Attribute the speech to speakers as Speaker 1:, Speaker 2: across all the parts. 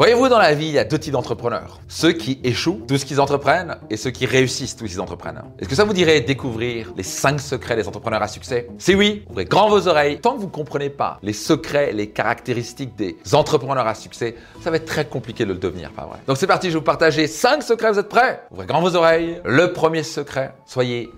Speaker 1: Voyez-vous, dans la vie, il y a deux types d'entrepreneurs. Ceux qui échouent, tout ce qu'ils entreprennent, et ceux qui réussissent, tout ce qu'ils entreprennent. Est-ce que ça vous dirait découvrir les 5 secrets des entrepreneurs à succès? Si oui, ouvrez grand vos oreilles. Tant que vous ne comprenez pas les secrets, les caractéristiques des entrepreneurs à succès, ça va être très compliqué de le devenir, pas vrai? Donc c'est parti, je vais vous partager 5 secrets, vous êtes prêts? Ouvrez grand vos oreilles. Le premier secret, soyez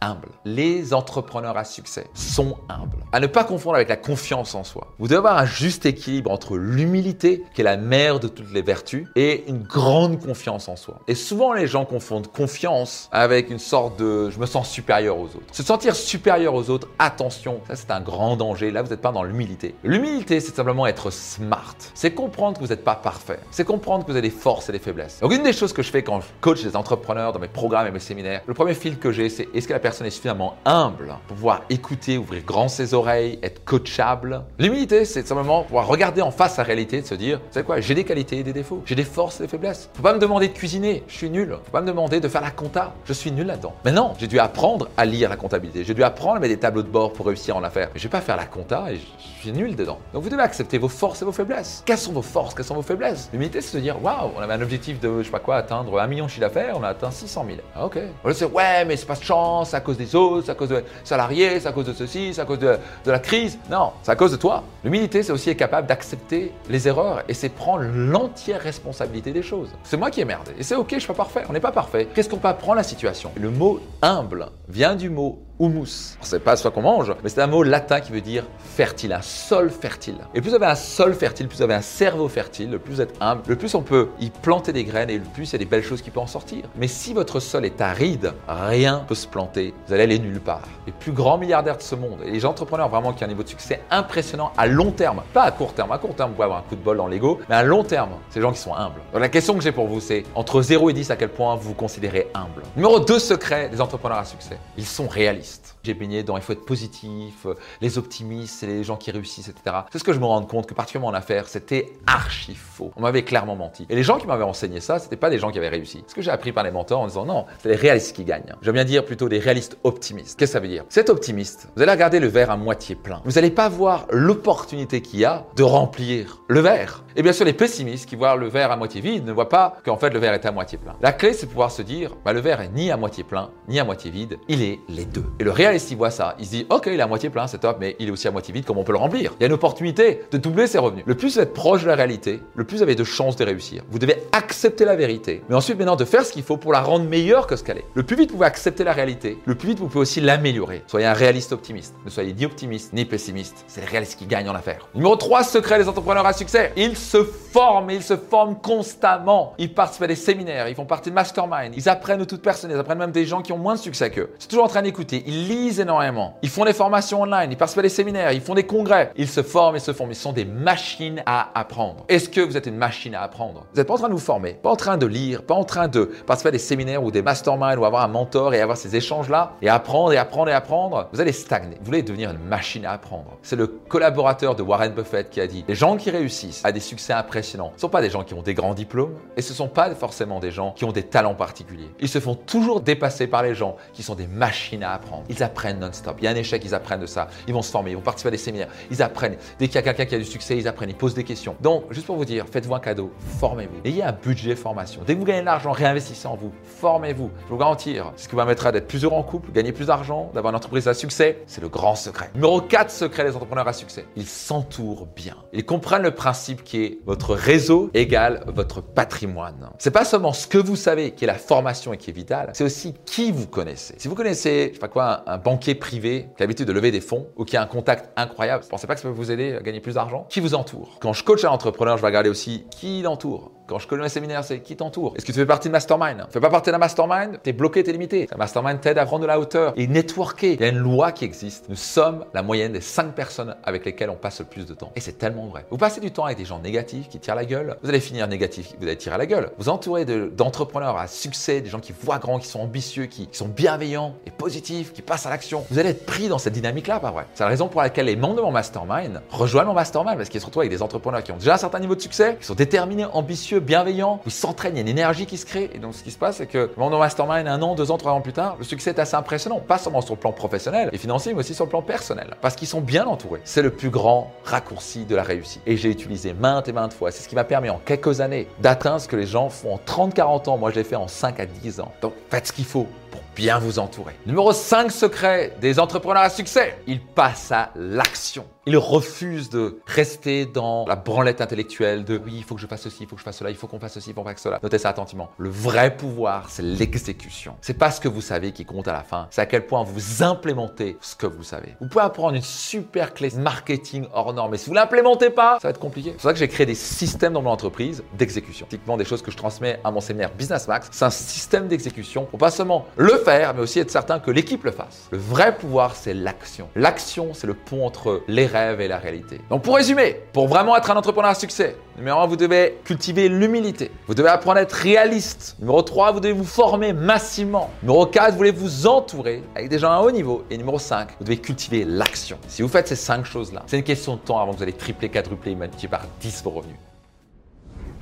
Speaker 1: humble. Les entrepreneurs à succès sont humbles. À ne pas confondre avec la confiance en soi. Vous devez avoir un juste équilibre entre l'humilité, qui est la mère de toutes les vertus, et une grande confiance en soi. Et souvent, les gens confondent confiance avec une sorte de je me sens supérieur aux autres. Se sentir supérieur aux autres, attention, ça c'est un grand danger. Là, vous n'êtes pas dans l'humilité. L'humilité, c'est simplement être smart. C'est comprendre que vous n'êtes pas parfait. C'est comprendre que vous avez des forces et des faiblesses. Donc, une des choses que je fais quand je coach des entrepreneurs dans mes programmes et mes séminaires, le premier fil que j'ai, c'est est-ce que la personne est suffisamment humble pour pouvoir écouter, ouvrir grand ses oreilles, être coachable. L'humilité, c'est simplement pouvoir regarder en face la réalité et de se dire, vous savez quoi, j'ai des qualités et des défauts, j'ai des forces et des faiblesses. Faut pas me demander de cuisiner, je suis nul. Faut pas me demander de faire la compta, je suis nul là-dedans. Mais non, j'ai dû apprendre à lire la comptabilité, j'ai dû apprendre à mettre des tableaux de bord pour réussir en affaires. Mais je vais pas faire la compta et je suis nul dedans. Donc vous devez accepter vos forces et vos faiblesses. Quelles sont vos forces, quelles sont vos faiblesses? L'humilité, c'est se dire, waouh, on avait un objectif de, je sais pas quoi, atteindre un million de chiffre d'affaires, on a atteint 600 000. Ah, ok. On ouais, mais c'est pas de chance, à cause des autres, c'est à cause de salariés, c'est à cause de ceci, c'est à cause de, de la crise. Non, c'est à cause de toi. L'humilité, c'est aussi être capable d'accepter les erreurs et c'est prendre l'entière responsabilité des choses. C'est moi qui ai merdé et c'est ok, je suis pas parfait, on n'est pas parfait. Qu'est-ce qu'on peut apprendre la situation? Le mot humble vient du mot humus. C'est pas soit qu'on mange, mais c'est un mot latin qui veut dire fertile, un sol fertile. Et plus vous avez un sol fertile, plus vous avez un cerveau fertile, le plus vous êtes humble, le plus on peut y planter des graines et le plus il y a des belles choses qui peuvent en sortir. Mais si votre sol est aride, rien peut se planter. Vous allez aller nulle part. Les plus grands milliardaires de ce monde et les entrepreneurs vraiment qui ont un niveau de succès impressionnant à long terme, pas à court terme. À court terme, vous pouvez avoir un coup de bol dans l'ego, mais à long terme, c'est les gens qui sont humbles. Donc la question que j'ai pour vous, c'est entre 0 et 10, à quel point vous vous considérez humble? Numéro 2 secret des entrepreneurs à succès. Ils sont réalistes. J'ai baigné dans il faut être positif, euh, les optimistes, les gens qui réussissent, etc. C'est ce que je me rends compte que particulièrement en affaires, c'était archi faux. On m'avait clairement menti. Et les gens qui m'avaient enseigné ça, c'était pas des gens qui avaient réussi. Ce que j'ai appris par les mentors en disant non, c'est les réalistes qui gagnent. J'aime bien dire plutôt des réalistes optimistes. Qu'est-ce que ça veut dire? C'est optimiste, vous allez regarder le verre à moitié plein. Vous n'allez pas voir l'opportunité qu'il y a de remplir le verre. Et bien sûr, les pessimistes qui voient le verre à moitié vide ne voient pas qu'en fait le verre est à moitié plein. La clé, c'est pouvoir se dire, bah, le verre est ni à moitié plein, ni à moitié vide, il est les deux. Et le réaliste, il voit ça, il se dit, ok, il est à moitié plein, c'est top, mais il est aussi à moitié vide, comment on peut le remplir? Il y a une opportunité de doubler ses revenus. Le plus vous êtes proche de la réalité, le plus vous avez de chances de réussir. Vous devez accepter la vérité, mais ensuite maintenant de faire ce qu'il faut pour la rendre meilleure que ce qu'elle est. Le plus vite vous pouvez accepter la réalité, le plus vite vous pouvez aussi l'améliorer. Soyez un réaliste optimiste. Ne soyez ni optimiste ni pessimiste. C'est les réalistes qui gagnent en affaires. Numéro 3, secret des entrepreneurs à succès. Ils se forment ils se forment constamment. Ils participent à des séminaires, ils font partie de mastermind, ils apprennent de toute personne, ils apprennent même des gens qui ont moins de succès qu'eux. C'est toujours en train d'écouter. Ils lisent énormément. Ils font des formations online, ils participent à des séminaires, ils font des congrès. Ils se forment et se forment. Ils sont des machines à apprendre. Est-ce que vous êtes une machine à apprendre? Vous n'êtes pas en train de vous former, pas en train de lire, pas en train de participer à des séminaires ou des masterminds ou avoir un mentor et avoir ces échanges-là et apprendre et apprendre et apprendre? Vous allez stagner. Vous voulez devenir une machine à apprendre. C'est le collaborateur de Warren Buffett qui a dit les gens qui réussissent à des succès impressionnants ne sont pas des gens qui ont des grands diplômes et ce ne sont pas forcément des gens qui ont des talents particuliers. Ils se font toujours dépasser par les gens qui sont des machines à apprendre. Ils apprennent non-stop. Il y a un échec, ils apprennent de ça. Ils vont se former, ils vont participer à des séminaires. Ils apprennent. Dès qu'il y a quelqu'un qui a du succès, ils apprennent, ils posent des questions. Donc, juste pour vous dire, faites-vous un cadeau, formez-vous. Ayez un budget formation. Dès que vous gagnez de l'argent, réinvestissez en vous. Formez-vous. Je vous garantir, ce qui vous permettra d'être plus heureux en couple, gagner plus d'argent, d'avoir une entreprise à succès, c'est le grand secret. Numéro 4 secret des entrepreneurs à succès. Ils s'entourent bien. Ils comprennent le principe qui est votre réseau égale votre patrimoine. C'est pas seulement ce que vous savez qui est la formation et qui est vital, c'est aussi qui vous connaissez. Si vous connaissez, je sais pas quoi, un, banquier privé qui a l'habitude de lever des fonds ou qui a un contact incroyable, vous pensez pas que ça peut vous aider à gagner plus d'argent? Qui vous entoure? Quand je coach un entrepreneur, je vais regarder aussi qui l'entoure. Quand je connais un séminaire, c'est qui t'entoure? Est-ce que tu fais partie de mastermind? Fais pas partie d'un mastermind T'es bloqué, t'es limité. Un mastermind t'aide à prendre de la hauteur et networker. Il y a une loi qui existe. Nous sommes la moyenne des 5 personnes avec lesquelles on passe le plus de temps. Et c'est tellement vrai. Vous passez du temps avec des gens négatifs qui tirent la gueule, vous allez finir négatif, vous allez tirer la gueule. Vous entourez d'entrepreneurs à succès, des gens qui voient grand, qui sont ambitieux, qui, qui sont bienveillants et positifs, qui passent à l'action. Vous allez être pris dans cette dynamique-là, pas vrai? C'est la raison pour laquelle les membres de mon mastermind rejoignent mon mastermind parce qu'ils se retrouvent avec des entrepreneurs qui ont déjà un certain niveau de succès, qui sont déterminés, ambitieux, respectueux, bienveillant, ils s'entraînent, il y a une énergie qui se crée. Et donc, ce qui se passe, c'est que mon mastermind, un an, deux ans, trois ans plus tard, le succès est assez impressionnant. Pas seulement sur le plan professionnel et financier, mais aussi sur le plan personnel. Parce qu'ils sont bien entourés. C'est le plus grand raccourci de la réussite. Et j'ai utilisé maintes et maintes fois. C'est ce qui m'a permis en quelques années d'atteindre ce que les gens font en 30-40 ans. Moi, je l'ai fait en 5 à 10 ans. Donc, faites ce qu'il faut pour bien vous entourer. Numéro 5 secret des entrepreneurs à succès, ils passent à l'action. Ils refusent de rester dans la branlette intellectuelle de oui, il faut que je fasse ceci, il faut que je fasse cela, il faut qu'on fasse ceci, il faut qu'on fasse cela. Notez ça attentivement. Le vrai pouvoir, c'est l'exécution. C'est pas ce que vous savez qui compte à la fin, c'est à quel point vous implémentez ce que vous savez. Vous pouvez apprendre une super clé marketing hors norme, mais si vous l'implémentez pas, ça va être compliqué. C'est pour ça que j'ai créé des systèmes dans mon entreprise d'exécution. Typiquement des choses que je transmets à mon séminaire Business Max, c'est un système d'exécution pour pas seulement le faire, mais aussi être certain que l'équipe le fasse. Le vrai pouvoir, c'est l'action. L'action, c'est le pont entre les rêves et la réalité. Donc pour résumer, pour vraiment être un entrepreneur à succès, numéro 1, vous devez cultiver l'humilité. Vous devez apprendre à être réaliste. Numéro 3, vous devez vous former massivement. Numéro 4, vous voulez vous entourer avec des gens à haut niveau. Et numéro 5, vous devez cultiver l'action. Si vous faites ces 5 choses-là, c'est une question de temps avant que vous allez tripler, quadrupler, multiplier par 10 vos revenus.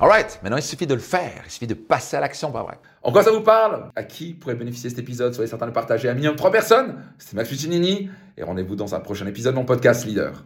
Speaker 1: Alright, maintenant il suffit de le faire, il suffit de passer à l'action, pas vrai? En quoi ça vous parle? À qui pourrait bénéficier cet épisode? Soyez certain de partager à minimum 3 personnes. C'était Max Fuccinini et rendez-vous dans un prochain épisode de mon podcast Leader.